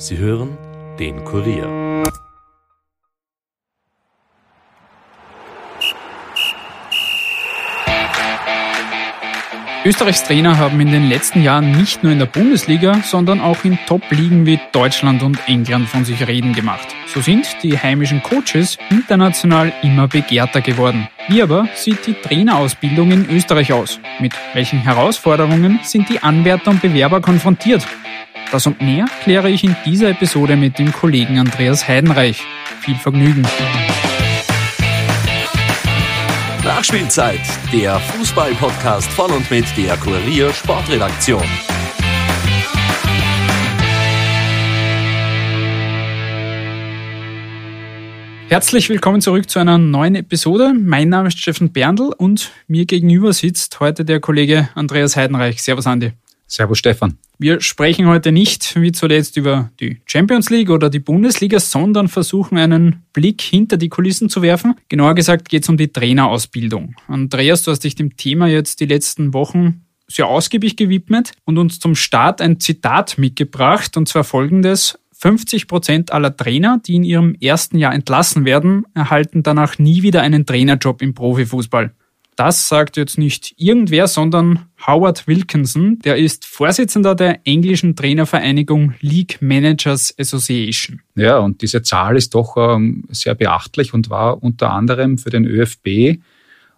Sie hören den Kurier. Österreichs Trainer haben in den letzten Jahren nicht nur in der Bundesliga, sondern auch in Top-Ligen wie Deutschland und England von sich reden gemacht. So sind die heimischen Coaches international immer begehrter geworden. Wie aber sieht die Trainerausbildung in Österreich aus? Mit welchen Herausforderungen sind die Anwärter und Bewerber konfrontiert? Das und mehr kläre ich in dieser Episode mit dem Kollegen Andreas Heidenreich. Viel Vergnügen. Nachspielzeit, der Fußball-Podcast von und mit der Kurier Sportredaktion. Herzlich willkommen zurück zu einer neuen Episode. Mein Name ist Steffen Berndl und mir gegenüber sitzt heute der Kollege Andreas Heidenreich. Servus Andi. Servus Stefan. Wir sprechen heute nicht wie zuletzt über die Champions League oder die Bundesliga, sondern versuchen einen Blick hinter die Kulissen zu werfen. Genauer gesagt geht es um die Trainerausbildung. Andreas, du hast dich dem Thema jetzt die letzten Wochen sehr ausgiebig gewidmet und uns zum Start ein Zitat mitgebracht, und zwar folgendes. 50 Prozent aller Trainer, die in ihrem ersten Jahr entlassen werden, erhalten danach nie wieder einen Trainerjob im Profifußball. Das sagt jetzt nicht irgendwer, sondern Howard Wilkinson. Der ist Vorsitzender der englischen Trainervereinigung League Managers Association. Ja, und diese Zahl ist doch ähm, sehr beachtlich und war unter anderem für den ÖFB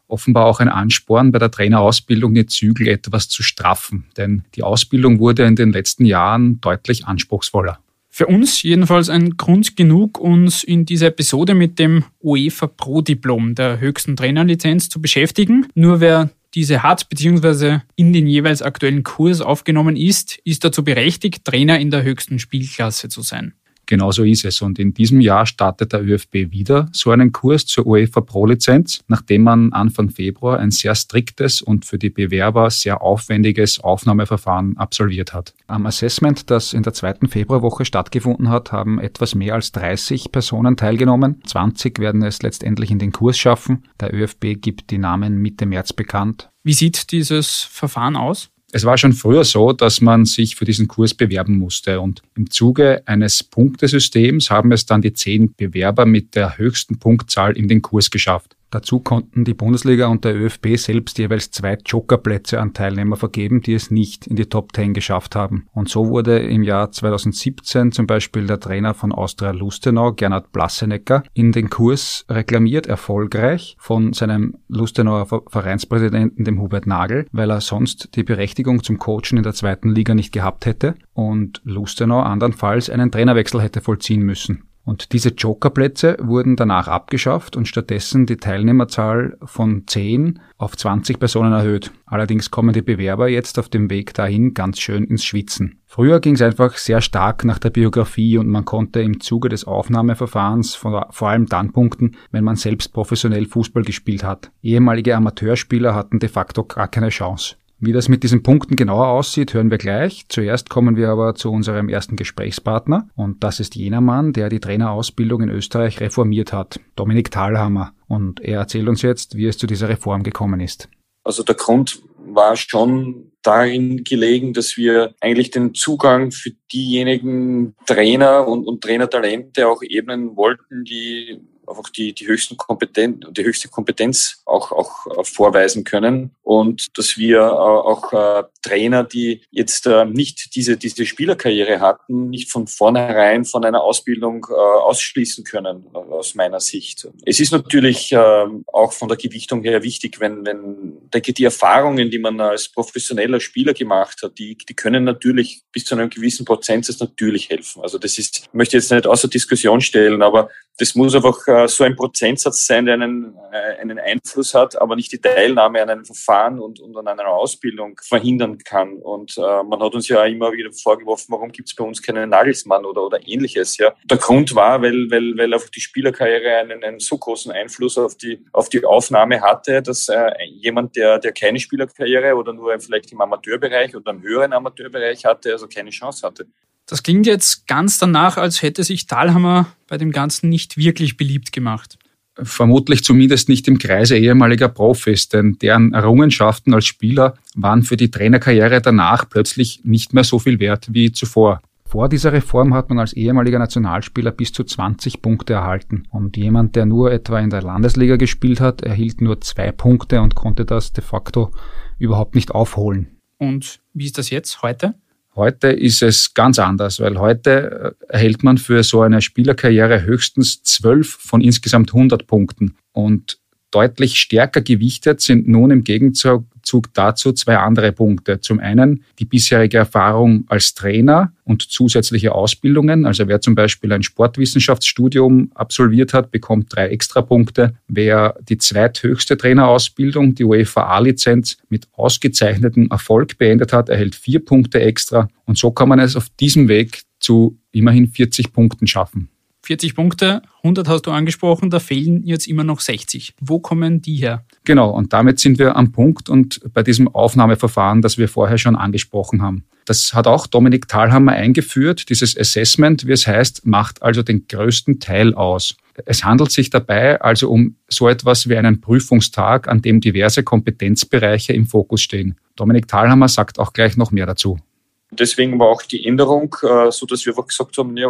offenbar auch ein Ansporn, bei der Trainerausbildung die Zügel etwas zu straffen. Denn die Ausbildung wurde in den letzten Jahren deutlich anspruchsvoller. Für uns jedenfalls ein Grund genug, uns in dieser Episode mit dem UEFA Pro Diplom, der höchsten Trainerlizenz, zu beschäftigen. Nur wer diese hat bzw. in den jeweils aktuellen Kurs aufgenommen ist, ist dazu berechtigt, Trainer in der höchsten Spielklasse zu sein. Genau so ist es. Und in diesem Jahr startet der ÖFB wieder so einen Kurs zur UEFA Pro-Lizenz, nachdem man Anfang Februar ein sehr striktes und für die Bewerber sehr aufwendiges Aufnahmeverfahren absolviert hat. Am Assessment, das in der zweiten Februarwoche stattgefunden hat, haben etwas mehr als 30 Personen teilgenommen. 20 werden es letztendlich in den Kurs schaffen. Der ÖFB gibt die Namen Mitte März bekannt. Wie sieht dieses Verfahren aus? Es war schon früher so, dass man sich für diesen Kurs bewerben musste und im Zuge eines Punktesystems haben es dann die zehn Bewerber mit der höchsten Punktzahl in den Kurs geschafft. Dazu konnten die Bundesliga und der ÖFB selbst jeweils zwei Jokerplätze an Teilnehmer vergeben, die es nicht in die Top 10 geschafft haben. Und so wurde im Jahr 2017 zum Beispiel der Trainer von Austria Lustenau, Gernot Blassenecker, in den Kurs reklamiert erfolgreich von seinem Lustenauer Vereinspräsidenten, dem Hubert Nagel, weil er sonst die Berechtigung zum Coachen in der zweiten Liga nicht gehabt hätte und Lustenau andernfalls einen Trainerwechsel hätte vollziehen müssen. Und diese Jokerplätze wurden danach abgeschafft und stattdessen die Teilnehmerzahl von 10 auf 20 Personen erhöht. Allerdings kommen die Bewerber jetzt auf dem Weg dahin ganz schön ins Schwitzen. Früher ging es einfach sehr stark nach der Biografie und man konnte im Zuge des Aufnahmeverfahrens vor allem dann punkten, wenn man selbst professionell Fußball gespielt hat. Ehemalige Amateurspieler hatten de facto gar keine Chance. Wie das mit diesen Punkten genauer aussieht, hören wir gleich. Zuerst kommen wir aber zu unserem ersten Gesprächspartner und das ist jener Mann, der die Trainerausbildung in Österreich reformiert hat, Dominik Thalhammer. Und er erzählt uns jetzt, wie es zu dieser Reform gekommen ist. Also der Grund war schon darin gelegen, dass wir eigentlich den Zugang für diejenigen Trainer und, und Trainertalente auch ebnen wollten, die einfach die, die höchsten Kompetenz, die höchste Kompetenz auch, auch äh, vorweisen können und dass wir äh, auch äh, Trainer, die jetzt nicht diese, diese Spielerkarriere hatten, nicht von vornherein von einer Ausbildung ausschließen können, aus meiner Sicht. Es ist natürlich äh, auch von der Gewichtung her wichtig, wenn, wenn, denke die Erfahrungen, die man als professioneller Spieler gemacht hat, die, die können natürlich bis zu einem gewissen Prozentsatz natürlich helfen. Also das ist, möchte jetzt nicht außer Diskussion stellen, aber das muss einfach äh, so ein Prozentsatz sein, der einen, äh, einen Einfluss hat, aber nicht die Teilnahme an einem Verfahren und, und an einer Ausbildung verhindern kann. Und äh, man hat uns ja immer wieder vorgeworfen, warum gibt es bei uns keinen Nagelsmann oder, oder ähnliches. Ja. Der Grund war, weil, weil, weil einfach die Spielerkarriere einen, einen so großen Einfluss auf die, auf die Aufnahme hatte, dass äh, jemand, der, der keine Spielerkarriere oder nur vielleicht im Amateurbereich oder im höheren Amateurbereich hatte, also keine Chance hatte. Das klingt jetzt ganz danach, als hätte sich Dahlhammer bei dem Ganzen nicht wirklich beliebt gemacht. Vermutlich zumindest nicht im Kreise ehemaliger Profis, denn deren Errungenschaften als Spieler waren für die Trainerkarriere danach plötzlich nicht mehr so viel wert wie zuvor. Vor dieser Reform hat man als ehemaliger Nationalspieler bis zu 20 Punkte erhalten. Und jemand, der nur etwa in der Landesliga gespielt hat, erhielt nur zwei Punkte und konnte das de facto überhaupt nicht aufholen. Und wie ist das jetzt heute? Heute ist es ganz anders, weil heute äh, erhält man für so eine Spielerkarriere höchstens zwölf von insgesamt 100 Punkten. Und deutlich stärker gewichtet sind nun im Gegenzug dazu zwei andere Punkte. Zum einen die bisherige Erfahrung als Trainer und zusätzliche Ausbildungen. Also wer zum Beispiel ein Sportwissenschaftsstudium absolviert hat, bekommt drei Extrapunkte. Wer die zweithöchste Trainerausbildung, die UEFA A-Lizenz, mit ausgezeichnetem Erfolg beendet hat, erhält vier Punkte extra. Und so kann man es auf diesem Weg zu immerhin 40 Punkten schaffen. 40 Punkte, 100 hast du angesprochen, da fehlen jetzt immer noch 60. Wo kommen die her? Genau, und damit sind wir am Punkt und bei diesem Aufnahmeverfahren, das wir vorher schon angesprochen haben. Das hat auch Dominik Thalhammer eingeführt. Dieses Assessment, wie es heißt, macht also den größten Teil aus. Es handelt sich dabei also um so etwas wie einen Prüfungstag, an dem diverse Kompetenzbereiche im Fokus stehen. Dominik Thalhammer sagt auch gleich noch mehr dazu. Deswegen war auch die Änderung, äh, so dass wir einfach gesagt haben, ja,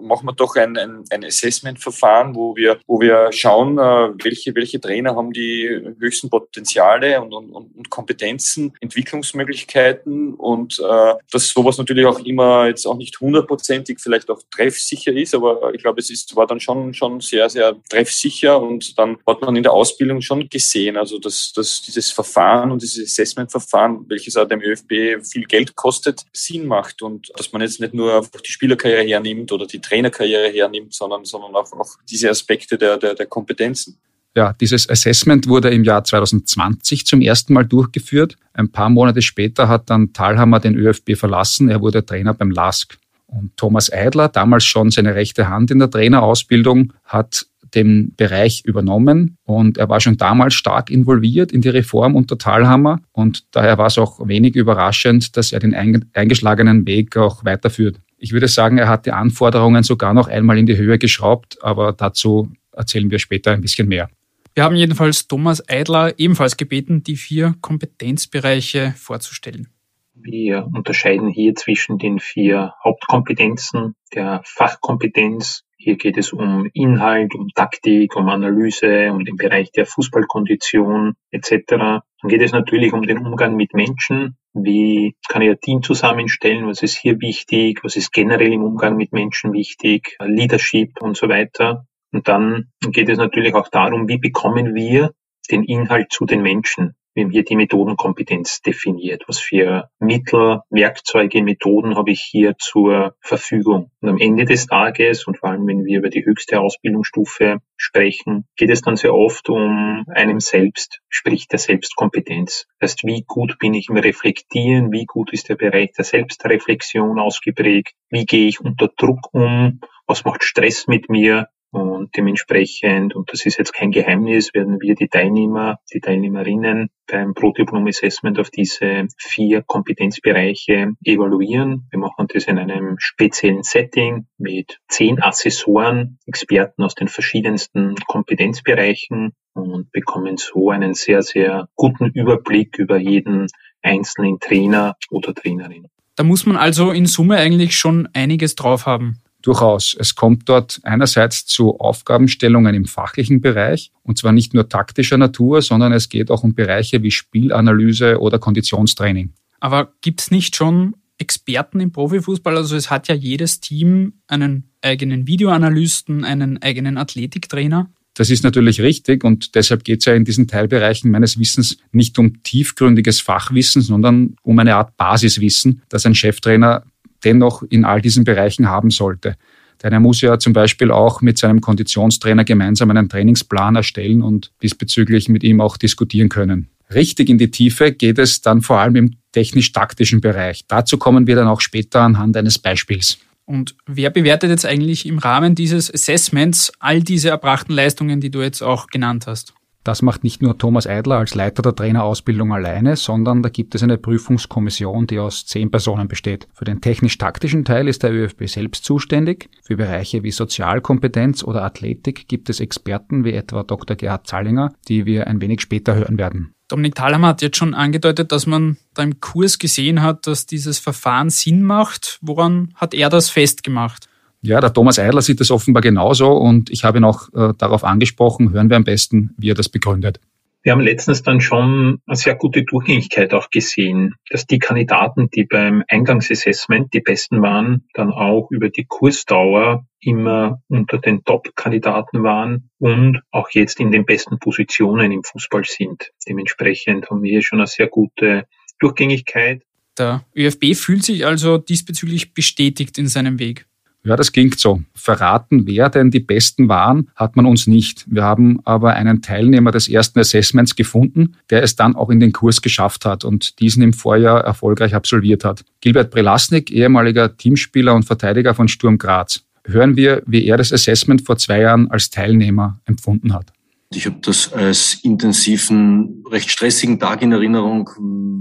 machen wir doch ein, ein, ein Assessment-Verfahren, wo wir, wo wir schauen, äh, welche, welche Trainer haben die höchsten Potenziale und, und, und Kompetenzen, Entwicklungsmöglichkeiten und äh, dass sowas natürlich auch immer jetzt auch nicht hundertprozentig vielleicht auch treffsicher ist, aber ich glaube, es ist, war dann schon, schon sehr, sehr treffsicher und dann hat man in der Ausbildung schon gesehen, also dass, dass dieses Verfahren und dieses Assessment-Verfahren, welches auch dem ÖFB viel Geld kostet, Sinn macht und dass man jetzt nicht nur die Spielerkarriere hernimmt oder die Trainerkarriere hernimmt, sondern, sondern auch, auch diese Aspekte der, der, der Kompetenzen. Ja, dieses Assessment wurde im Jahr 2020 zum ersten Mal durchgeführt. Ein paar Monate später hat dann Thalhammer den ÖFB verlassen. Er wurde Trainer beim LASK. Und Thomas Eidler, damals schon seine rechte Hand in der Trainerausbildung, hat den Bereich übernommen und er war schon damals stark involviert in die Reform unter Thalhammer und daher war es auch wenig überraschend, dass er den eingeschlagenen Weg auch weiterführt. Ich würde sagen, er hat die Anforderungen sogar noch einmal in die Höhe geschraubt, aber dazu erzählen wir später ein bisschen mehr. Wir haben jedenfalls Thomas Eidler ebenfalls gebeten, die vier Kompetenzbereiche vorzustellen. Wir unterscheiden hier zwischen den vier Hauptkompetenzen der Fachkompetenz, hier geht es um Inhalt, um Taktik, um Analyse, um den Bereich der Fußballkondition etc. Dann geht es natürlich um den Umgang mit Menschen. Wie kann ich ein Team zusammenstellen? Was ist hier wichtig? Was ist generell im Umgang mit Menschen wichtig? Leadership und so weiter. Und dann geht es natürlich auch darum, wie bekommen wir den Inhalt zu den Menschen? Wir haben hier die Methodenkompetenz definiert. Was für Mittel, Werkzeuge, Methoden habe ich hier zur Verfügung? Und am Ende des Tages und vor allem, wenn wir über die höchste Ausbildungsstufe sprechen, geht es dann sehr oft um einem selbst, sprich der Selbstkompetenz. Das heißt, wie gut bin ich im Reflektieren? Wie gut ist der Bereich der Selbstreflexion ausgeprägt? Wie gehe ich unter Druck um? Was macht Stress mit mir? Und dementsprechend, und das ist jetzt kein Geheimnis, werden wir die Teilnehmer, die Teilnehmerinnen beim Pro-Diplom Assessment auf diese vier Kompetenzbereiche evaluieren. Wir machen das in einem speziellen Setting mit zehn Assessoren, Experten aus den verschiedensten Kompetenzbereichen und bekommen so einen sehr, sehr guten Überblick über jeden einzelnen Trainer oder Trainerin. Da muss man also in Summe eigentlich schon einiges drauf haben. Durchaus. Es kommt dort einerseits zu Aufgabenstellungen im fachlichen Bereich, und zwar nicht nur taktischer Natur, sondern es geht auch um Bereiche wie Spielanalyse oder Konditionstraining. Aber gibt es nicht schon Experten im Profifußball? Also es hat ja jedes Team einen eigenen Videoanalysten, einen eigenen Athletiktrainer. Das ist natürlich richtig und deshalb geht es ja in diesen Teilbereichen meines Wissens nicht um tiefgründiges Fachwissen, sondern um eine Art Basiswissen, das ein Cheftrainer dennoch in all diesen Bereichen haben sollte. Denn er muss ja zum Beispiel auch mit seinem Konditionstrainer gemeinsam einen Trainingsplan erstellen und diesbezüglich mit ihm auch diskutieren können. Richtig in die Tiefe geht es dann vor allem im technisch-taktischen Bereich. Dazu kommen wir dann auch später anhand eines Beispiels. Und wer bewertet jetzt eigentlich im Rahmen dieses Assessments all diese erbrachten Leistungen, die du jetzt auch genannt hast? Das macht nicht nur Thomas Eidler als Leiter der Trainerausbildung alleine, sondern da gibt es eine Prüfungskommission, die aus zehn Personen besteht. Für den technisch-taktischen Teil ist der ÖFB selbst zuständig. Für Bereiche wie Sozialkompetenz oder Athletik gibt es Experten wie etwa Dr. Gerhard Zallinger, die wir ein wenig später hören werden. Dominik Thalhammer hat jetzt schon angedeutet, dass man da im Kurs gesehen hat, dass dieses Verfahren Sinn macht. Woran hat er das festgemacht? Ja, der Thomas Eidler sieht das offenbar genauso und ich habe ihn auch äh, darauf angesprochen. Hören wir am besten, wie er das begründet. Wir haben letztens dann schon eine sehr gute Durchgängigkeit auch gesehen, dass die Kandidaten, die beim Eingangsassessment die besten waren, dann auch über die Kursdauer immer unter den Top-Kandidaten waren und auch jetzt in den besten Positionen im Fußball sind. Dementsprechend haben wir hier schon eine sehr gute Durchgängigkeit. Der ÖFB fühlt sich also diesbezüglich bestätigt in seinem Weg. Ja, das klingt so. Verraten, wer denn die Besten waren, hat man uns nicht. Wir haben aber einen Teilnehmer des ersten Assessments gefunden, der es dann auch in den Kurs geschafft hat und diesen im Vorjahr erfolgreich absolviert hat. Gilbert Prelasnik, ehemaliger Teamspieler und Verteidiger von Sturm Graz. Hören wir, wie er das Assessment vor zwei Jahren als Teilnehmer empfunden hat. Ich habe das als intensiven, recht stressigen Tag in Erinnerung,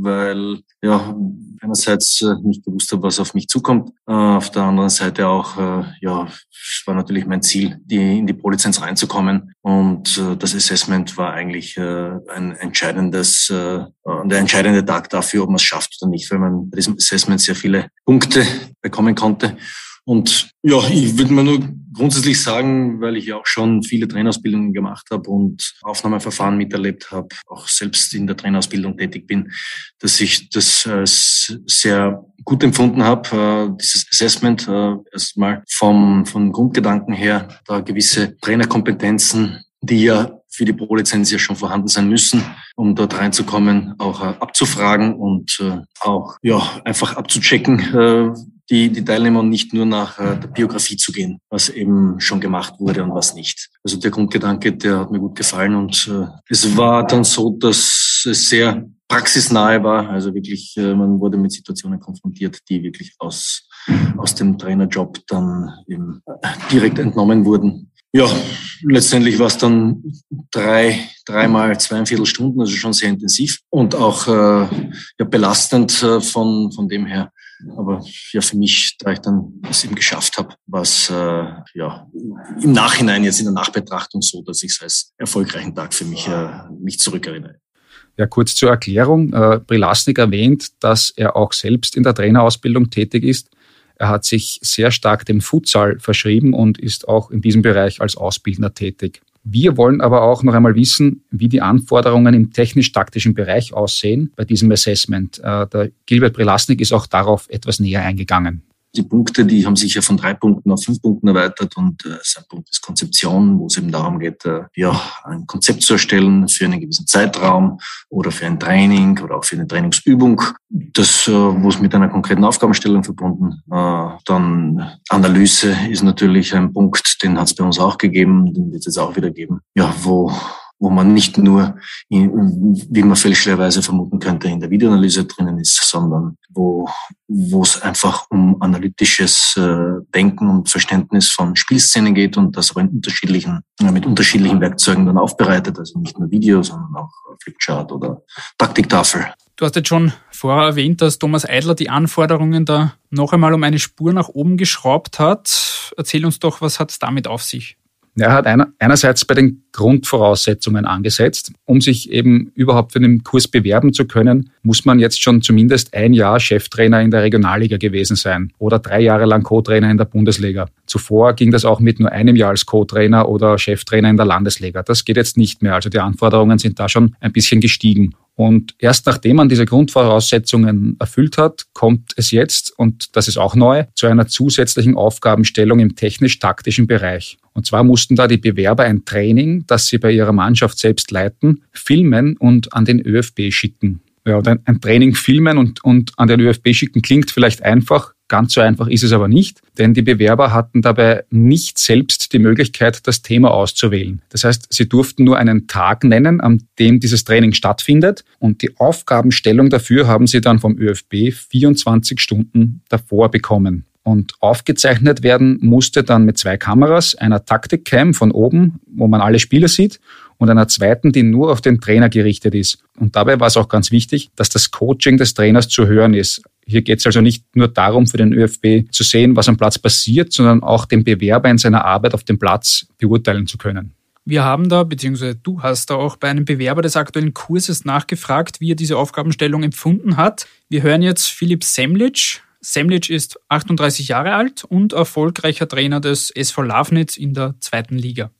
weil ja einerseits äh, nicht gewusst habe, was auf mich zukommt. Äh, auf der anderen Seite auch, äh, ja, war natürlich mein Ziel, die, in die Pro-Lizenz reinzukommen. Und das Assessment war eigentlich ein entscheidendes, der entscheidende Tag dafür, ob man es schafft oder nicht, weil man bei diesem Assessment sehr viele Punkte bekommen konnte. Und ja, ich würde mal nur grundsätzlich sagen, weil ich ja auch schon viele Trainerausbildungen gemacht habe und Aufnahmeverfahren miterlebt habe, auch selbst in der Trainerausbildung tätig bin, dass ich das äh, sehr gut empfunden habe, äh, dieses Assessment äh, erstmal vom, vom Grundgedanken her, da gewisse Trainerkompetenzen, die ja für die Pro-Lizenz ja schon vorhanden sein müssen, um dort reinzukommen, auch abzufragen und auch ja einfach abzuchecken, die, die Teilnehmer nicht nur nach äh, der Biografie zu gehen, was eben schon gemacht wurde und was nicht. Also der Grundgedanke, der hat mir gut gefallen und äh, es war dann so, dass es sehr praxisnahe war. Also wirklich, äh, man wurde mit Situationen konfrontiert, die wirklich aus, aus dem Trainerjob dann eben direkt entnommen wurden. Ja, letztendlich war es dann drei, dreimal zweieinviertel Stunden, also schon sehr intensiv und auch äh, ja, belastend äh, von, von dem her aber ja, für mich, da ich dann es eben geschafft habe, was äh, ja im Nachhinein jetzt in der Nachbetrachtung so, dass ich es als erfolgreichen Tag für mich äh, mich zurückerinnere. Ja, kurz zur Erklärung. Äh, Brilasnik erwähnt, dass er auch selbst in der Trainerausbildung tätig ist. Er hat sich sehr stark dem Futsal verschrieben und ist auch in diesem Bereich als Ausbildner tätig. Wir wollen aber auch noch einmal wissen, wie die Anforderungen im technisch-taktischen Bereich aussehen bei diesem Assessment. Äh, der Gilbert Prelasnik ist auch darauf etwas näher eingegangen. Die Punkte, die haben sich ja von drei Punkten auf fünf Punkten erweitert und äh, sein Punkt ist Konzeption, wo es eben darum geht, äh, ja, ein Konzept zu erstellen für einen gewissen Zeitraum oder für ein Training oder auch für eine Trainingsübung. Das, äh, wo es mit einer konkreten Aufgabenstellung verbunden. Äh, dann Analyse ist natürlich ein Punkt, den hat es bei uns auch gegeben, den wird es jetzt auch wieder geben. Ja, wo wo man nicht nur, in, wie man fälschlicherweise vermuten könnte, in der Videoanalyse drinnen ist, sondern wo, wo es einfach um analytisches äh, Denken und Verständnis von Spielszenen geht und das aber in unterschiedlichen, äh, mit unterschiedlichen Werkzeugen dann aufbereitet, also nicht nur Video, sondern auch Flipchart oder Taktiktafel. Du hast jetzt schon vorher erwähnt, dass Thomas Eidler die Anforderungen da noch einmal um eine Spur nach oben geschraubt hat. Erzähl uns doch, was hat es damit auf sich? Er hat einer, einerseits bei den Grundvoraussetzungen angesetzt. Um sich eben überhaupt für den Kurs bewerben zu können, muss man jetzt schon zumindest ein Jahr Cheftrainer in der Regionalliga gewesen sein oder drei Jahre lang Co-Trainer in der Bundesliga. Zuvor ging das auch mit nur einem Jahr als Co-Trainer oder Cheftrainer in der Landesliga. Das geht jetzt nicht mehr. Also die Anforderungen sind da schon ein bisschen gestiegen. Und erst nachdem man diese Grundvoraussetzungen erfüllt hat, kommt es jetzt, und das ist auch neu, zu einer zusätzlichen Aufgabenstellung im technisch-taktischen Bereich. Und zwar mussten da die Bewerber ein Training, das sie bei ihrer Mannschaft selbst leiten, filmen und an den ÖFB schicken. Ja, ein, ein Training filmen und, und an den ÖFB schicken klingt vielleicht einfach, Ganz so einfach ist es aber nicht, denn die Bewerber hatten dabei nicht selbst die Möglichkeit, das Thema auszuwählen. Das heißt, sie durften nur einen Tag nennen, an dem dieses Training stattfindet und die Aufgabenstellung dafür haben sie dann vom ÖFB 24 Stunden davor bekommen. Und aufgezeichnet werden musste dann mit zwei Kameras, einer Taktikcam von oben, wo man alle Spieler sieht, und einer zweiten, die nur auf den Trainer gerichtet ist. Und dabei war es auch ganz wichtig, dass das Coaching des Trainers zu hören ist. Hier geht es also nicht nur darum, für den ÖFB zu sehen, was am Platz passiert, sondern auch den Bewerber in seiner Arbeit auf dem Platz beurteilen zu können. Wir haben da, beziehungsweise du hast da auch bei einem Bewerber des aktuellen Kurses nachgefragt, wie er diese Aufgabenstellung empfunden hat. Wir hören jetzt Philipp Semlitsch. Semlitsch ist 38 Jahre alt und erfolgreicher Trainer des SV Lavnitz in der zweiten Liga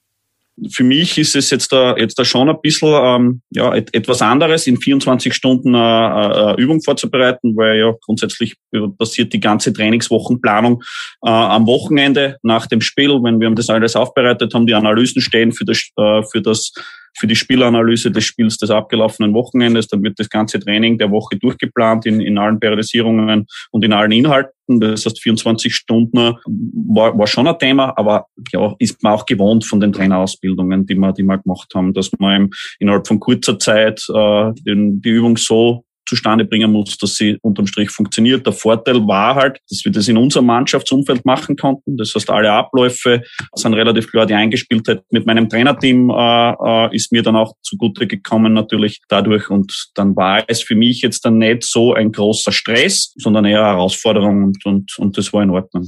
für mich ist es jetzt da, jetzt da schon ein bisschen ähm, ja, et, etwas anderes, in 24 Stunden äh, äh, Übung vorzubereiten, weil ja grundsätzlich passiert die ganze Trainingswochenplanung äh, am Wochenende nach dem Spiel, wenn wir das alles aufbereitet haben, die Analysen stehen für das, äh, für das für die Spielanalyse des Spiels des abgelaufenen Wochenendes. Dann wird das ganze Training der Woche durchgeplant in, in allen Periodisierungen und in allen Inhalten. Das heißt, 24 Stunden war, war schon ein Thema, aber ja, ist man auch gewohnt von den Trainerausbildungen, die wir, die wir gemacht haben, dass man innerhalb von kurzer Zeit äh, den, die Übung so zustande bringen muss, dass sie unterm Strich funktioniert. Der Vorteil war halt, dass wir das in unserem Mannschaftsumfeld machen konnten. Das heißt, alle Abläufe sind relativ klar. Die Eingespieltheit mit meinem Trainerteam äh, äh, ist mir dann auch zugute gekommen natürlich dadurch. Und dann war es für mich jetzt dann nicht so ein großer Stress, sondern eher Herausforderung und, und, und das war in Ordnung.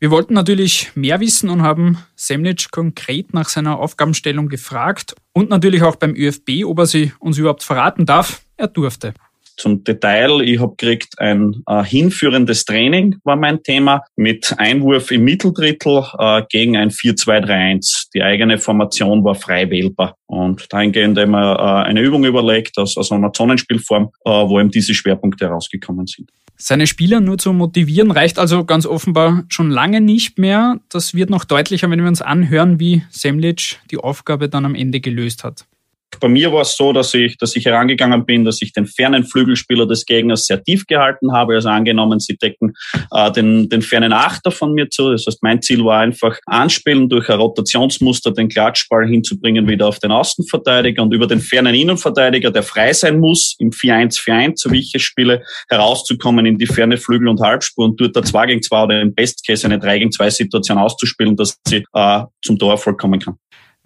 Wir wollten natürlich mehr wissen und haben Semnitsch konkret nach seiner Aufgabenstellung gefragt und natürlich auch beim ÖFB, ob er sie uns überhaupt verraten darf. Er durfte zum Detail. Ich habe gekriegt ein äh, hinführendes Training, war mein Thema, mit Einwurf im Mitteldrittel äh, gegen ein 4-2-3-1. Die eigene Formation war frei wählbar. Und dahingehend haben wir äh, eine Übung überlegt aus, aus einer Zonenspielform, äh, wo eben diese Schwerpunkte herausgekommen sind. Seine Spieler nur zu motivieren reicht also ganz offenbar schon lange nicht mehr. Das wird noch deutlicher, wenn wir uns anhören, wie Semlic die Aufgabe dann am Ende gelöst hat. Bei mir war es so, dass ich, dass ich herangegangen bin, dass ich den fernen Flügelspieler des Gegners sehr tief gehalten habe. Also angenommen, sie decken äh, den, den fernen Achter von mir zu. Das heißt, mein Ziel war einfach anspielen, durch ein Rotationsmuster den Klatschball hinzubringen wieder auf den Außenverteidiger und über den fernen Innenverteidiger, der frei sein muss, im 4-1-4-1, so wie ich es spiele, herauszukommen in die ferne Flügel- und Halbspur und dort der 2 gegen 2 oder im Best Case eine 3 gegen 2 Situation auszuspielen, dass sie äh, zum Torerfolg kommen kann.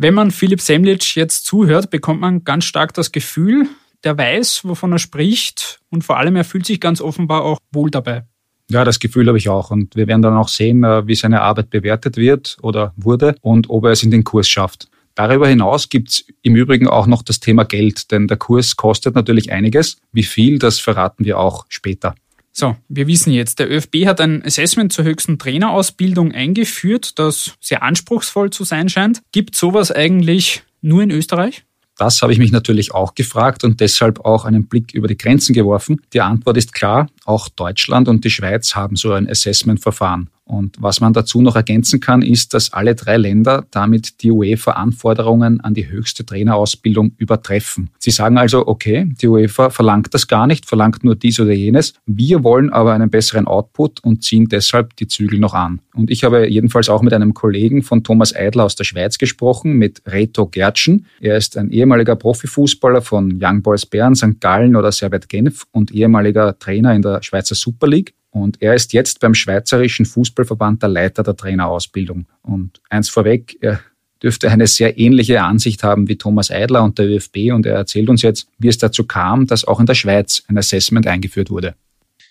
Wenn man Philipp Semlitsch jetzt zuhört, bekommt man ganz stark das Gefühl, der weiß, wovon er spricht und vor allem er fühlt sich ganz offenbar auch wohl dabei. Ja, das Gefühl habe ich auch. Und wir werden dann auch sehen, äh, wie seine Arbeit bewertet wird oder wurde und ob er es in den Kurs schafft. Darüber hinaus gibt es im Übrigen auch noch das Thema Geld, denn der Kurs kostet natürlich einiges. Wie viel, das verraten wir auch später. So, wir wissen jetzt, der ÖFB hat ein Assessment zur höchsten Trainerausbildung eingeführt, das sehr anspruchsvoll zu sein scheint. Gibt sowas eigentlich nur in Österreich? Das habe ich mich natürlich auch gefragt und deshalb auch einen Blick über die Grenzen geworfen. Die Antwort ist klar, auch Deutschland und die Schweiz haben so ein Assessment-Verfahren. Und was man dazu noch ergänzen kann, ist, dass alle drei Länder damit die UEFA-Anforderungen an die höchste Trainerausbildung übertreffen. Sie sagen also, okay, die UEFA verlangt das gar nicht, verlangt nur dies oder jenes. Wir wollen aber einen besseren Output und ziehen deshalb die Zügel noch an. Und ich habe jedenfalls auch mit einem Kollegen von Thomas Eidler aus der Schweiz gesprochen, mit Reto Gertschen. Er ist ein ehemaliger Profifußballer von Young Boys Bern, St. Gallen oder Servet Genf und ehemaliger Trainer in der Schweizer Super League. Und er ist jetzt beim Schweizerischen Fußballverband der Leiter der Trainerausbildung. Und eins vorweg, er dürfte eine sehr ähnliche Ansicht haben wie Thomas Eidler und der ÖFB. Und er erzählt uns jetzt, wie es dazu kam, dass auch in der Schweiz ein Assessment eingeführt wurde.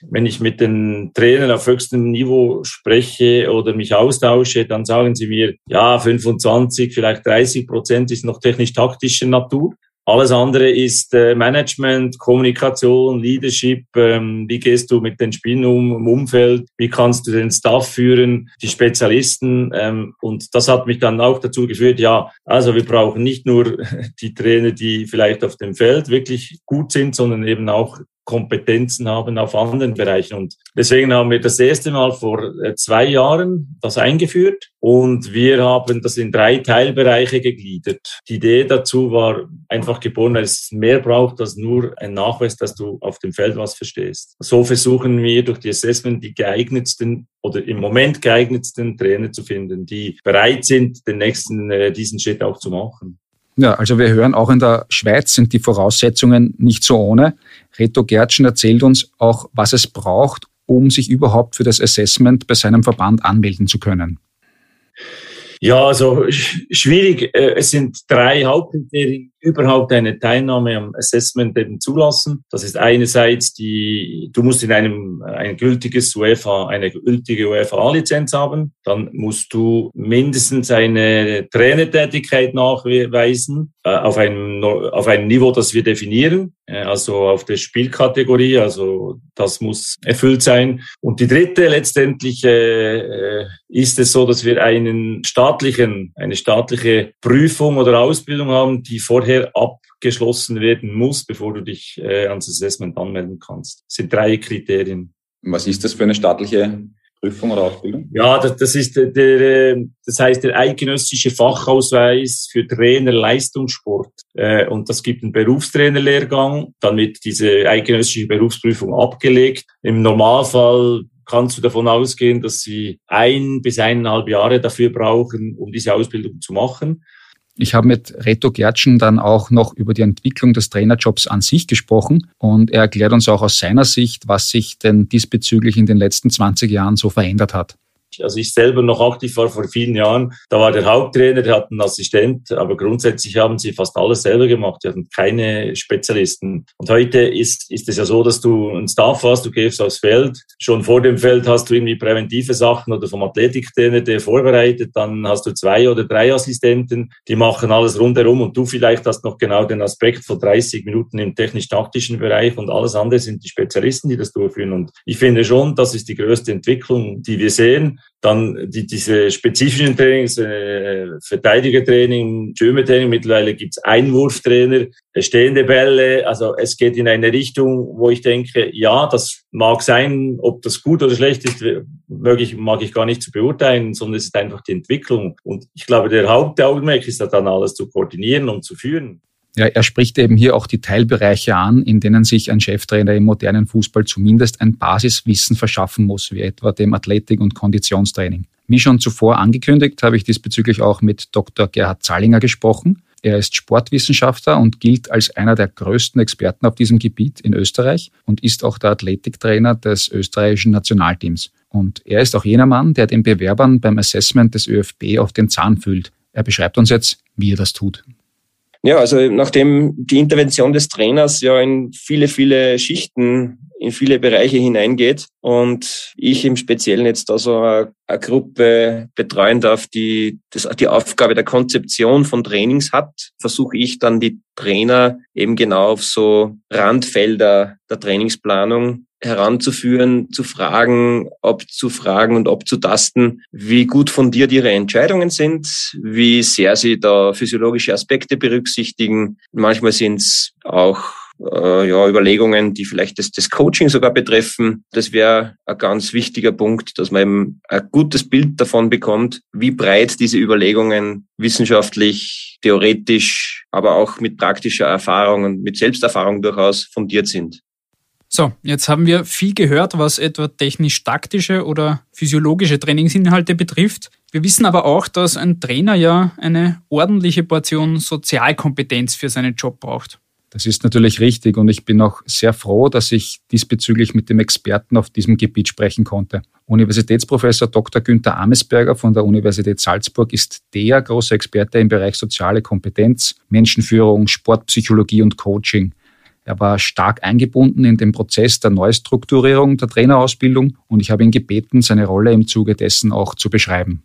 Wenn ich mit den Trainern auf höchstem Niveau spreche oder mich austausche, dann sagen sie mir, ja, 25, vielleicht 30 Prozent ist noch technisch-taktischer Natur. Alles andere ist äh, Management, Kommunikation, Leadership. Ähm, wie gehst du mit den Spielen um im Umfeld? Wie kannst du den Staff führen, die Spezialisten? Ähm, und das hat mich dann auch dazu geführt, ja, also wir brauchen nicht nur die Trainer, die vielleicht auf dem Feld wirklich gut sind, sondern eben auch Kompetenzen haben auf anderen Bereichen. Und deswegen haben wir das erste Mal vor äh, zwei Jahren das eingeführt und wir haben das in drei Teilbereiche gegliedert. Die Idee dazu war einfach geboren, weil es mehr braucht als nur ein Nachweis, dass du auf dem Feld was verstehst. So versuchen wir durch die Assessment die geeignetsten oder im Moment geeignetsten Trainer zu finden, die bereit sind, den nächsten, äh, diesen Schritt auch zu machen. Ja, also wir hören, auch in der Schweiz sind die Voraussetzungen nicht so ohne. Reto Gertschen erzählt uns auch, was es braucht, um sich überhaupt für das Assessment bei seinem Verband anmelden zu können. Ja, also schwierig. Äh, es sind drei Hauptkriterien überhaupt eine Teilnahme am Assessment eben zulassen. Das ist einerseits die, du musst in einem ein gültiges UEFA, eine gültige UEFA A-Lizenz haben. Dann musst du mindestens eine Trainertätigkeit nachweisen äh, auf einem auf einem Niveau, das wir definieren, äh, also auf der Spielkategorie. Also das muss erfüllt sein. Und die dritte letztendlich äh, ist es so, dass wir einen staatlichen, eine staatliche Prüfung oder Ausbildung haben, die vorher abgeschlossen werden muss, bevor du dich äh, ans Assessment anmelden kannst. Das sind drei Kriterien. Was ist das für eine staatliche Prüfung oder Ausbildung? Ja, das, das ist der, der, das heißt der eidgenössische Fachausweis für Trainer Leistungssport. Äh, und das gibt einen Berufstrainerlehrgang. Dann wird diese eidgenössische Berufsprüfung abgelegt. Im Normalfall kannst du davon ausgehen, dass sie ein bis eineinhalb Jahre dafür brauchen, um diese Ausbildung zu machen. Ich habe mit Reto Gertschen dann auch noch über die Entwicklung des Trainerjobs an sich gesprochen und er erklärt uns auch aus seiner Sicht, was sich denn diesbezüglich in den letzten 20 Jahren so verändert hat also ich selber noch aktiv war vor vielen Jahren, da war der Haupttrainer, der hat einen Assistent, aber grundsätzlich haben sie fast alles selber gemacht. Die hatten keine Spezialisten. Und heute ist, ist es ja so, dass du einen Staff hast, du gehst aufs Feld. Schon vor dem Feld hast du irgendwie präventive Sachen oder vom Athletiktrainer, der vorbereitet. Dann hast du zwei oder drei Assistenten, die machen alles rundherum und du vielleicht hast noch genau den Aspekt von 30 Minuten im technisch-taktischen Bereich und alles andere sind die Spezialisten, die das durchführen. Und ich finde schon, das ist die größte Entwicklung, die wir sehen. Dann die, diese spezifischen Trainings, äh, Verteidigertraining, Stürmertraining, mittlerweile gibt's Einwurftrainer, stehende Bälle. Also es geht in eine Richtung, wo ich denke, ja, das mag sein, ob das gut oder schlecht ist, mag ich, mag ich gar nicht zu beurteilen, sondern es ist einfach die Entwicklung. Und ich glaube, der Hauptaugenmerk ist dann alles zu koordinieren und zu führen. Ja, er spricht eben hier auch die Teilbereiche an, in denen sich ein Cheftrainer im modernen Fußball zumindest ein Basiswissen verschaffen muss, wie etwa dem Athletik- und Konditionstraining. Wie schon zuvor angekündigt, habe ich diesbezüglich auch mit Dr. Gerhard Zahlinger gesprochen. Er ist Sportwissenschaftler und gilt als einer der größten Experten auf diesem Gebiet in Österreich und ist auch der Athletiktrainer des österreichischen Nationalteams. Und er ist auch jener Mann, der den Bewerbern beim Assessment des ÖFB auf den Zahn fühlt. Er beschreibt uns jetzt, wie er das tut. Ja, also nachdem die Intervention des Trainers ja in viele, viele Schichten, in viele Bereiche hineingeht und ich im Speziellen jetzt also eine, eine Gruppe betreuen darf, die das, die Aufgabe der Konzeption von Trainings hat, versuche ich dann die Trainer eben genau auf so Randfelder der Trainingsplanung heranzuführen, zu fragen, ob zu fragen und ob zu tasten, wie gut fundiert ihre Entscheidungen sind, wie sehr sie da physiologische Aspekte berücksichtigen. Manchmal sind es auch äh, ja, Überlegungen, die vielleicht das, das Coaching sogar betreffen. Das wäre ein ganz wichtiger Punkt, dass man eben ein gutes Bild davon bekommt, wie breit diese Überlegungen wissenschaftlich, theoretisch, aber auch mit praktischer Erfahrung und mit Selbsterfahrung durchaus fundiert sind. So, jetzt haben wir viel gehört, was etwa technisch-taktische oder physiologische Trainingsinhalte betrifft. Wir wissen aber auch, dass ein Trainer ja eine ordentliche Portion Sozialkompetenz für seinen Job braucht. Das ist natürlich richtig und ich bin auch sehr froh, dass ich diesbezüglich mit dem Experten auf diesem Gebiet sprechen konnte. Universitätsprofessor Dr. Günther Amesberger von der Universität Salzburg ist der große Experte im Bereich soziale Kompetenz, Menschenführung, Sportpsychologie und Coaching. Er war stark eingebunden in den Prozess der Neustrukturierung der Trainerausbildung und ich habe ihn gebeten, seine Rolle im Zuge dessen auch zu beschreiben.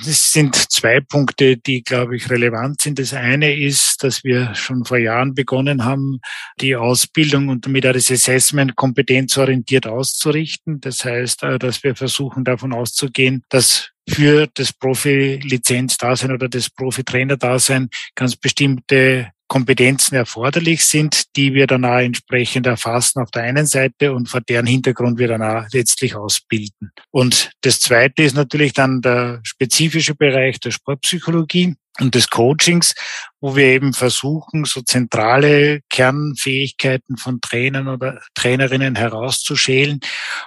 Es sind zwei Punkte, die, glaube ich, relevant sind. Das eine ist, dass wir schon vor Jahren begonnen haben, die Ausbildung und damit auch das Assessment kompetenzorientiert auszurichten. Das heißt, äh, dass wir versuchen, davon auszugehen, dass für das Profi-Lizenz-Dasein oder das Profi-Trainer-Dasein ganz bestimmte Kompetenzen erforderlich sind, die wir dann auch entsprechend erfassen auf der einen Seite und vor deren Hintergrund wir dann auch letztlich ausbilden. Und das Zweite ist natürlich dann der spezifische Bereich der Sportpsychologie und des Coachings, wo wir eben versuchen, so zentrale Kernfähigkeiten von Trainern oder Trainerinnen herauszuschälen.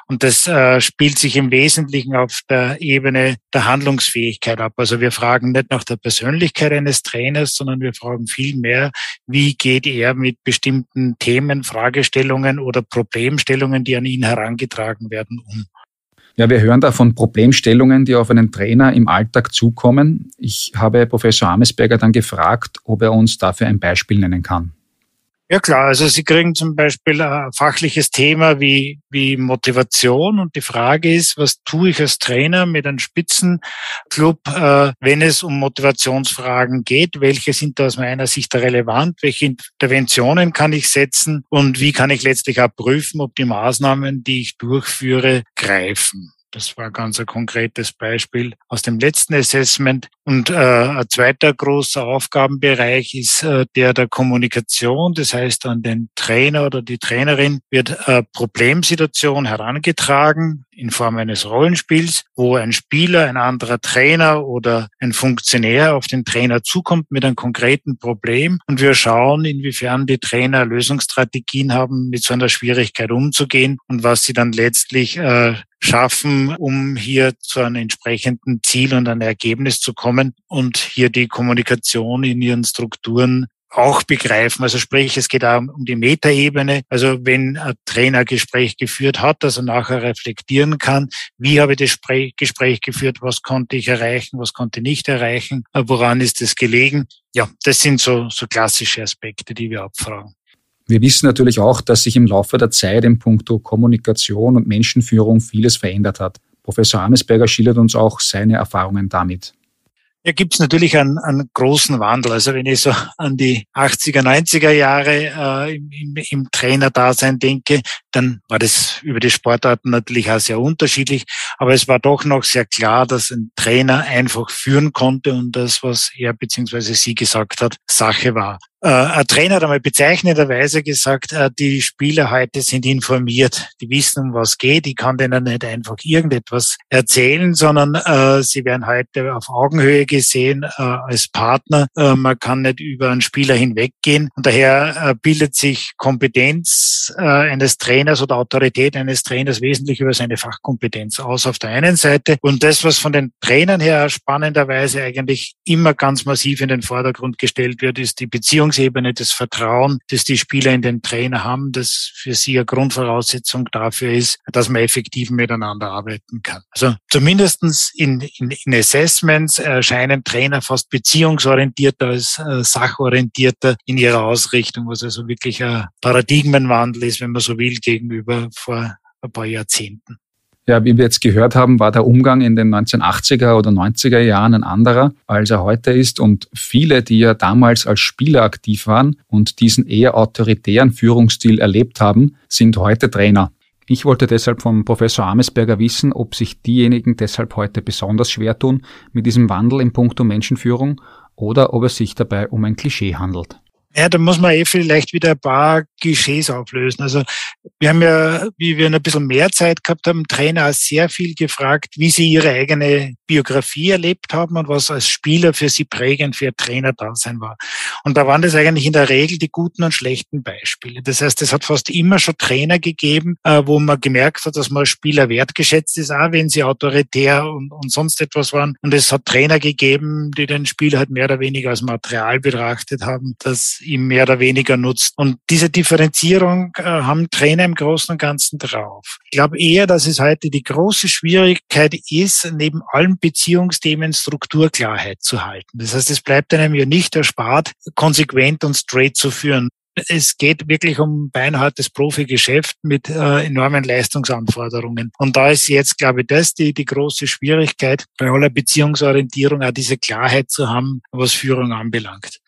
Und das äh, spielt sich im Wesentlichen auf der Ebene der Handlungsfähigkeit ab. Also wir fragen nicht nach der Persönlichkeit eines Trainers, sondern wir fragen vielmehr, wie geht er mit bestimmten Themen, Fragestellungen oder Problemstellungen, die an ihn herangetragen werden, um. Ja, wir hören da von Problemstellungen, die auf einen Trainer im Alltag zukommen. Ich habe Professor Amesberger dann gefragt, ob er uns dafür ein Beispiel nennen kann. Ja klar, also Sie kriegen zum Beispiel ein fachliches Thema wie, wie Motivation und die Frage ist, was tue ich als Trainer mit einem Spitzenclub, äh, wenn es um Motivationsfragen geht? Welche sind da aus meiner Sicht relevant? Welche Interventionen kann ich setzen? Und wie kann ich letztlich auch prüfen, ob die Maßnahmen, die ich durchführe, greifen? Das war ganz ein konkretes Beispiel aus dem letzten Assessment. Und äh, ein zweiter großer Aufgabenbereich ist äh, der der Kommunikation. Das heißt, an den Trainer oder die Trainerin wird eine Problemsituation herangetragen in Form eines Rollenspiels, wo ein Spieler, ein anderer Trainer oder ein Funktionär auf den Trainer zukommt mit einem konkreten Problem. Und wir schauen, inwiefern die Trainer Lösungsstrategien haben, mit so einer Schwierigkeit umzugehen und was sie dann letztlich äh, schaffen, um hier zu einem entsprechenden Ziel und einem Ergebnis zu kommen und hier die Kommunikation in ihren Strukturen auch begreifen. Also sprich, es geht auch um die Metaebene. Also wenn ein Trainer Gespräch geführt hat, dass er nachher reflektieren kann, wie habe ich das Gespräch geführt, was konnte ich erreichen, was konnte ich nicht erreichen, woran ist es gelegen. Ja, das sind so, so klassische Aspekte, die wir abfragen. Wir wissen natürlich auch, dass sich im Laufe der Zeit in puncto Kommunikation und Menschenführung vieles verändert hat. Professor Amesberger schildert uns auch seine Erfahrungen damit. Ja, gibt es natürlich einen, einen großen Wandel. Also wenn ich so an die 80er, 90er Jahre äh, im, im, Trainerdasein denke, dann war das über die Sportarten natürlich auch sehr unterschiedlich. Aber es war doch noch sehr klar, dass ein Trainer einfach führen konnte und das, was er bzw. sie gesagt hat, Sache war. Äh, ein Trainer hat einmal bezeichnenderweise gesagt, äh, die Spieler heute sind informiert, die wissen, um was geht. Ich kann denen nicht einfach irgendetwas erzählen, sondern äh, sie werden heute auf Augenhöhe gesehen als Partner. man kann nicht über einen Spieler hinweggehen. Und daher bildet sich Kompetenz eines Trainers oder Autorität eines Trainers wesentlich über seine Fachkompetenz aus auf der einen Seite. Und das, was von den Trainern her spannenderweise eigentlich immer ganz massiv in den Vordergrund gestellt wird, ist die Beziehung Beziehungsebene, das Vertrauen, das die Spieler in den Trainer haben, das für sie eine Grundvoraussetzung dafür ist, dass man effektiv miteinander arbeiten kann. Also zumindestens in, in, in Assessments erscheinen Trainer fast beziehungsorientierter als äh, sachorientierter in ihrer Ausrichtung, was also wirklich ein Paradigmenwandel ist, wenn man so will, gegenüber vor ein paar Jahrzehnten. Ja, wie wir jetzt gehört haben, war der Umgang in den 1980er oder 90er Jahren ein anderer, als er heute ist. Und viele, die ja damals als Spieler aktiv waren und diesen eher autoritären Führungsstil erlebt haben, sind heute Trainer. Ich wollte deshalb vom Professor Amesberger wissen, ob sich diejenigen deshalb heute besonders schwer tun mit diesem Wandel in puncto Menschenführung oder ob es sich dabei um ein Klischee handelt. Ja, da muss man eh vielleicht wieder ein paar Klischees auflösen. Also wir haben ja, wie wir ein bisschen mehr Zeit gehabt haben, Trainer sehr viel gefragt, wie sie ihre eigene Biografie erlebt haben und was als Spieler für sie prägend für Trainer da sein war. Und da waren das eigentlich in der Regel die guten und schlechten Beispiele. Das heißt, es hat fast immer schon Trainer gegeben, äh, wo man gemerkt hat, dass man als Spieler wertgeschätzt ist, auch wenn sie autoritär und, und sonst etwas waren. Und es hat Trainer gegeben, die den Spieler halt mehr oder weniger als Material betrachtet haben, das ihm mehr oder weniger nutzt. Und diese Differenzierung äh, haben Trainer im Großen und Ganzen drauf. Ich glaube eher, dass es heute die große Schwierigkeit ist, neben allen Beziehungsthemen Strukturklarheit zu halten. Das heißt, es bleibt einem ja nicht erspart, konsequent und straight zu führen es geht wirklich um beinhartes Profigeschäft mit äh, enormen Leistungsanforderungen. Und da ist jetzt, glaube ich, das die, die große Schwierigkeit, bei aller Beziehungsorientierung auch diese Klarheit zu haben, was Führung anbelangt.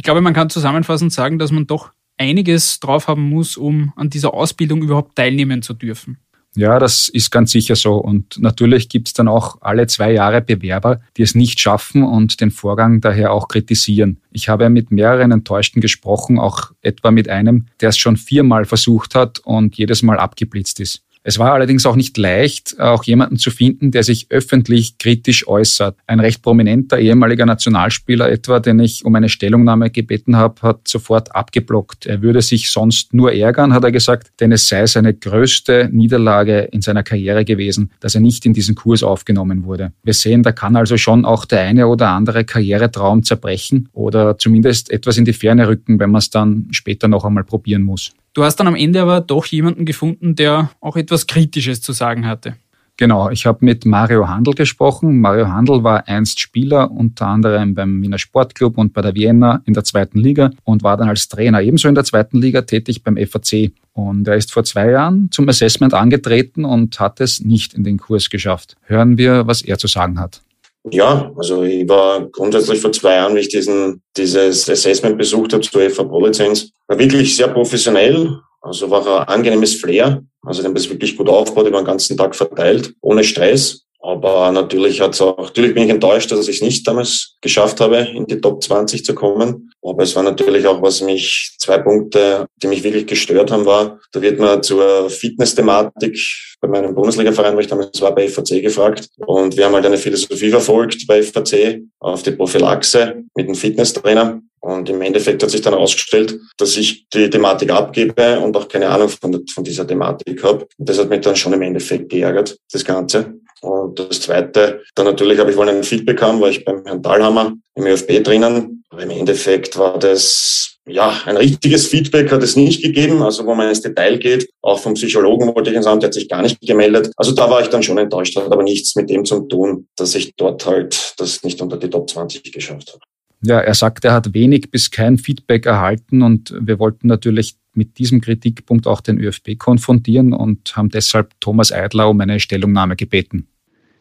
Ich glaube, man kann zusammenfassend sagen, dass man doch einiges drauf haben muss, um an dieser Ausbildung überhaupt teilnehmen zu dürfen. Ja, das ist ganz sicher so. Und natürlich gibt es dann auch alle zwei Jahre Bewerber, die es nicht schaffen und den Vorgang daher auch kritisieren. Ich habe mit mehreren Enttäuschten gesprochen, auch etwa mit einem, der es schon viermal versucht hat und jedes Mal abgeblitzt ist. Es war allerdings auch nicht leicht, auch jemanden zu finden, der sich öffentlich kritisch äußert. Ein recht prominenter ehemaliger Nationalspieler etwa, den ich um eine Stellungnahme gebeten habe, hat sofort abgeblockt. Er würde sich sonst nur ärgern, hat er gesagt, denn es sei seine größte Niederlage in seiner Karriere gewesen, dass er nicht in diesen Kurs aufgenommen wurde. Wir sehen, da kann also schon auch der eine oder andere Karrieretraum zerbrechen oder zumindest etwas in die Ferne rücken, wenn man es dann später noch einmal probieren muss. Du hast dann am Ende aber doch jemanden gefunden, der auch etwas Kritisches zu sagen hatte. Genau, ich habe mit Mario Handel gesprochen. Mario Handel war einst Spieler, unter anderem beim Wiener Sportclub und bei der Vienna in der zweiten Liga und war dann als Trainer ebenso in der zweiten Liga tätig beim FAC. Und er ist vor zwei Jahren zum Assessment angetreten und hat es nicht in den Kurs geschafft. Hören wir, was er zu sagen hat. Ja, also ich war grundsätzlich vor zwei Jahren, wie ich diesen, dieses Assessment besucht habe zur FA Pro-Lizenz, war wirklich sehr professionell, also war ein angenehmes Flair. Also die haben das wirklich gut aufgebaut, über den ganzen Tag verteilt, ohne Stress. Aber natürlich hat's auch, natürlich bin ich enttäuscht, dass ich es nicht damals geschafft habe, in die Top 20 zu kommen. Aber es war natürlich auch, was mich, zwei Punkte, die mich wirklich gestört haben, war, da wird man zur Fitness-Thematik bei meinem Bundesliga-Verein, wo ich damals war, bei FAC gefragt. Und wir haben halt eine Philosophie verfolgt bei FAC auf die Prophylaxe mit dem Fitnesstrainer. Und im Endeffekt hat sich dann herausgestellt, dass ich die Thematik abgebe und auch keine Ahnung von, von dieser Thematik habe. Und das hat mich dann schon im Endeffekt geärgert, das Ganze. Und das Zweite, dann natürlich habe ich wohl ein Feedback haben, war ich beim Herrn Dahlhammer im ÖFB drinnen. Aber im Endeffekt war das, ja, ein richtiges Feedback hat es nicht gegeben, also wo man ins Detail geht. Auch vom Psychologen wollte ich ihn sagen, der hat sich gar nicht gemeldet. Also da war ich dann schon enttäuscht, hat aber nichts mit dem zu tun, dass ich dort halt das nicht unter die Top 20 geschafft habe. Ja, er sagt, er hat wenig bis kein Feedback erhalten und wir wollten natürlich mit diesem Kritikpunkt auch den ÖFB konfrontieren und haben deshalb Thomas Eidler um eine Stellungnahme gebeten.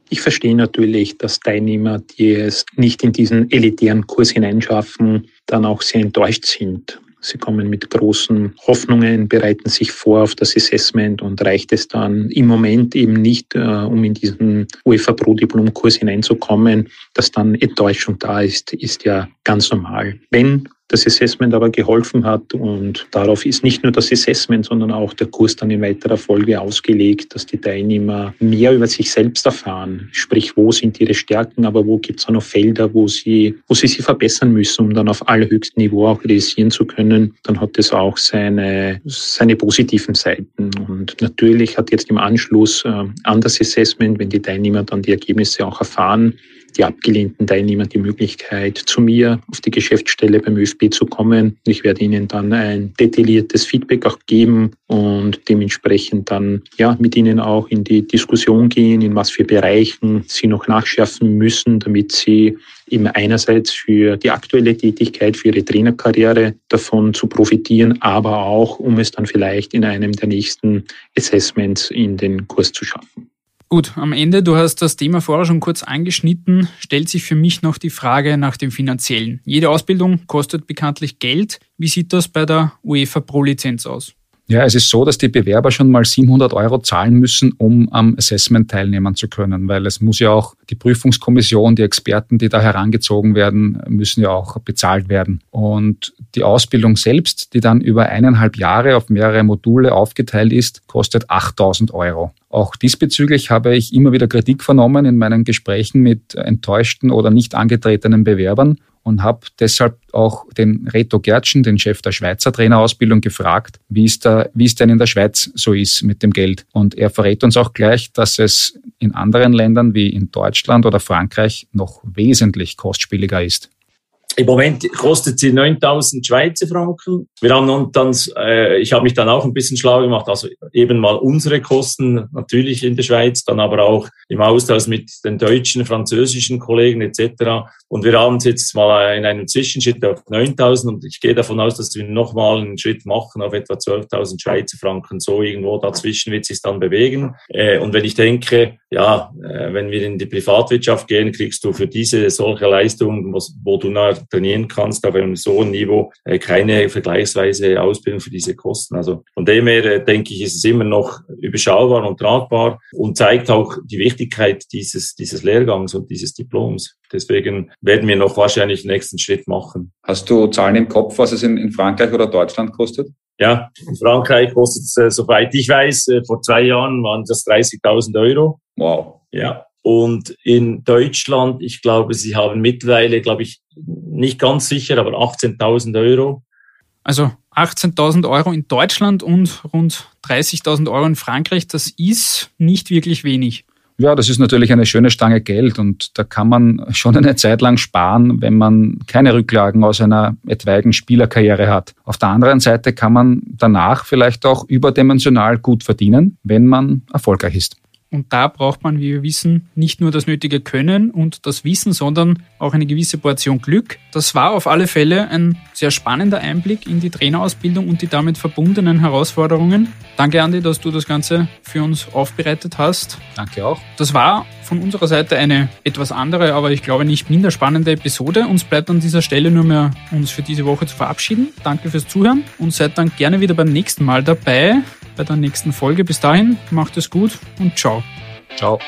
Ich verstehe natürlich, dass Teilnehmer, die es nicht in diesen elitären Kurs hineinschaffen, dann auch sehr enttäuscht sind. Sie kommen mit großen Hoffnungen, bereiten sich vor auf das Assessment und reicht es dann im Moment eben nicht, äh, um in diesen UEFA Pro Diplom Kurs hineinzukommen, dass dann Enttäuschung da ist, ist ja ganz normal. Wenn das Assessment aber geholfen hat. Und darauf ist nicht nur das Assessment, sondern auch der Kurs dann in weiterer Folge ausgelegt, dass die Teilnehmer mehr über sich selbst erfahren. Sprich, wo sind ihre Stärken, aber wo gibt es auch noch Felder, wo sie, wo sie sich verbessern müssen, um dann auf allerhöchstem Niveau auch realisieren zu können. Dann hat es auch seine, seine positiven Seiten. Und natürlich hat jetzt im Anschluss äh, an das Assessment, wenn die Teilnehmer dann die Ergebnisse auch erfahren, die abgelehnten Teilnehmer die Möglichkeit, zu mir auf die Geschäftsstelle beim ÖFB zu kommen. Ich werde ihnen dann ein detailliertes Feedback auch geben und dementsprechend dann ja mit ihnen auch in die Diskussion gehen, in was für Bereichen sie noch nachschärfen müssen, damit sie eben einerseits für die aktuelle Tätigkeit, für ihre Trainerkarriere davon zu profitieren, aber auch, um es dann vielleicht in einem der nächsten Assessments in den Kurs zu schaffen. Gut, am Ende, du hast das Thema vorher schon kurz angeschnitten, stellt sich für mich noch die Frage nach dem Finanziellen. Jede Ausbildung kostet bekanntlich Geld. Wie sieht das bei der UEFA Pro-Lizenz aus? Ja, es ist so, dass die Bewerber schon mal 700 Euro zahlen müssen, um am Assessment teilnehmen zu können, weil es muss ja auch die Prüfungskommission, die Experten, die da herangezogen werden, müssen ja auch bezahlt werden. Und die Ausbildung selbst, die dann über eineinhalb Jahre auf mehrere Module aufgeteilt ist, kostet 8000 Euro. Auch diesbezüglich habe ich immer wieder Kritik vernommen in meinen Gesprächen mit enttäuschten oder nicht angetretenen Bewerbern und habe deshalb auch den Reto Gertschen, den Chef der Schweizer Trainerausbildung, gefragt, wie es, da, wie es denn in der Schweiz so ist mit dem Geld. Und er verrät uns auch gleich, dass es in anderen Ländern wie in Deutschland oder Frankreich noch wesentlich kostspieliger ist. Im Moment kostet sie 9000 Schweizer Franken. Wir haben dann, äh, ich habe mich dann auch ein bisschen schlau gemacht, also eben mal unsere Kosten natürlich in der Schweiz, dann aber auch im Austausch mit den deutschen, französischen Kollegen etc. Und wir haben es jetzt mal in einem Zwischenschritt auf 9000 und ich gehe davon aus, dass wir nochmal einen Schritt machen auf etwa 12.000 Schweizer Franken. So irgendwo dazwischen wird sich dann bewegen. Äh, und wenn ich denke, ja, äh, wenn wir in die Privatwirtschaft gehen, kriegst du für diese solche Leistungen, wo du nach trainieren kannst auf einem so hohen Niveau, äh, keine vergleichsweise Ausbildung für diese Kosten. Also von dem her äh, denke ich, ist es immer noch überschaubar und tragbar und zeigt auch die Wichtigkeit dieses, dieses Lehrgangs und dieses Diploms. Deswegen werden wir noch wahrscheinlich den nächsten Schritt machen. Hast du Zahlen im Kopf, was es in, in Frankreich oder Deutschland kostet? Ja, in Frankreich kostet es, äh, soweit ich weiß, äh, vor zwei Jahren waren das 30.000 Euro. Wow. Ja, und in Deutschland, ich glaube, sie haben mittlerweile, glaube ich, nicht ganz sicher, aber 18.000 Euro. Also 18.000 Euro in Deutschland und rund 30.000 Euro in Frankreich, das ist nicht wirklich wenig. Ja, das ist natürlich eine schöne Stange Geld und da kann man schon eine Zeit lang sparen, wenn man keine Rücklagen aus einer etwaigen Spielerkarriere hat. Auf der anderen Seite kann man danach vielleicht auch überdimensional gut verdienen, wenn man erfolgreich ist. Und da braucht man, wie wir wissen, nicht nur das nötige Können und das Wissen, sondern auch eine gewisse Portion Glück. Das war auf alle Fälle ein sehr spannender Einblick in die Trainerausbildung und die damit verbundenen Herausforderungen. Danke, Andi, dass du das Ganze für uns aufbereitet hast. Danke auch. Das war von unserer Seite eine etwas andere, aber ich glaube nicht minder spannende Episode. Uns bleibt an dieser Stelle nur mehr, uns für diese Woche zu verabschieden. Danke fürs Zuhören und seid dann gerne wieder beim nächsten Mal dabei, bei der nächsten Folge. Bis dahin, macht es gut und ciao. Ciao.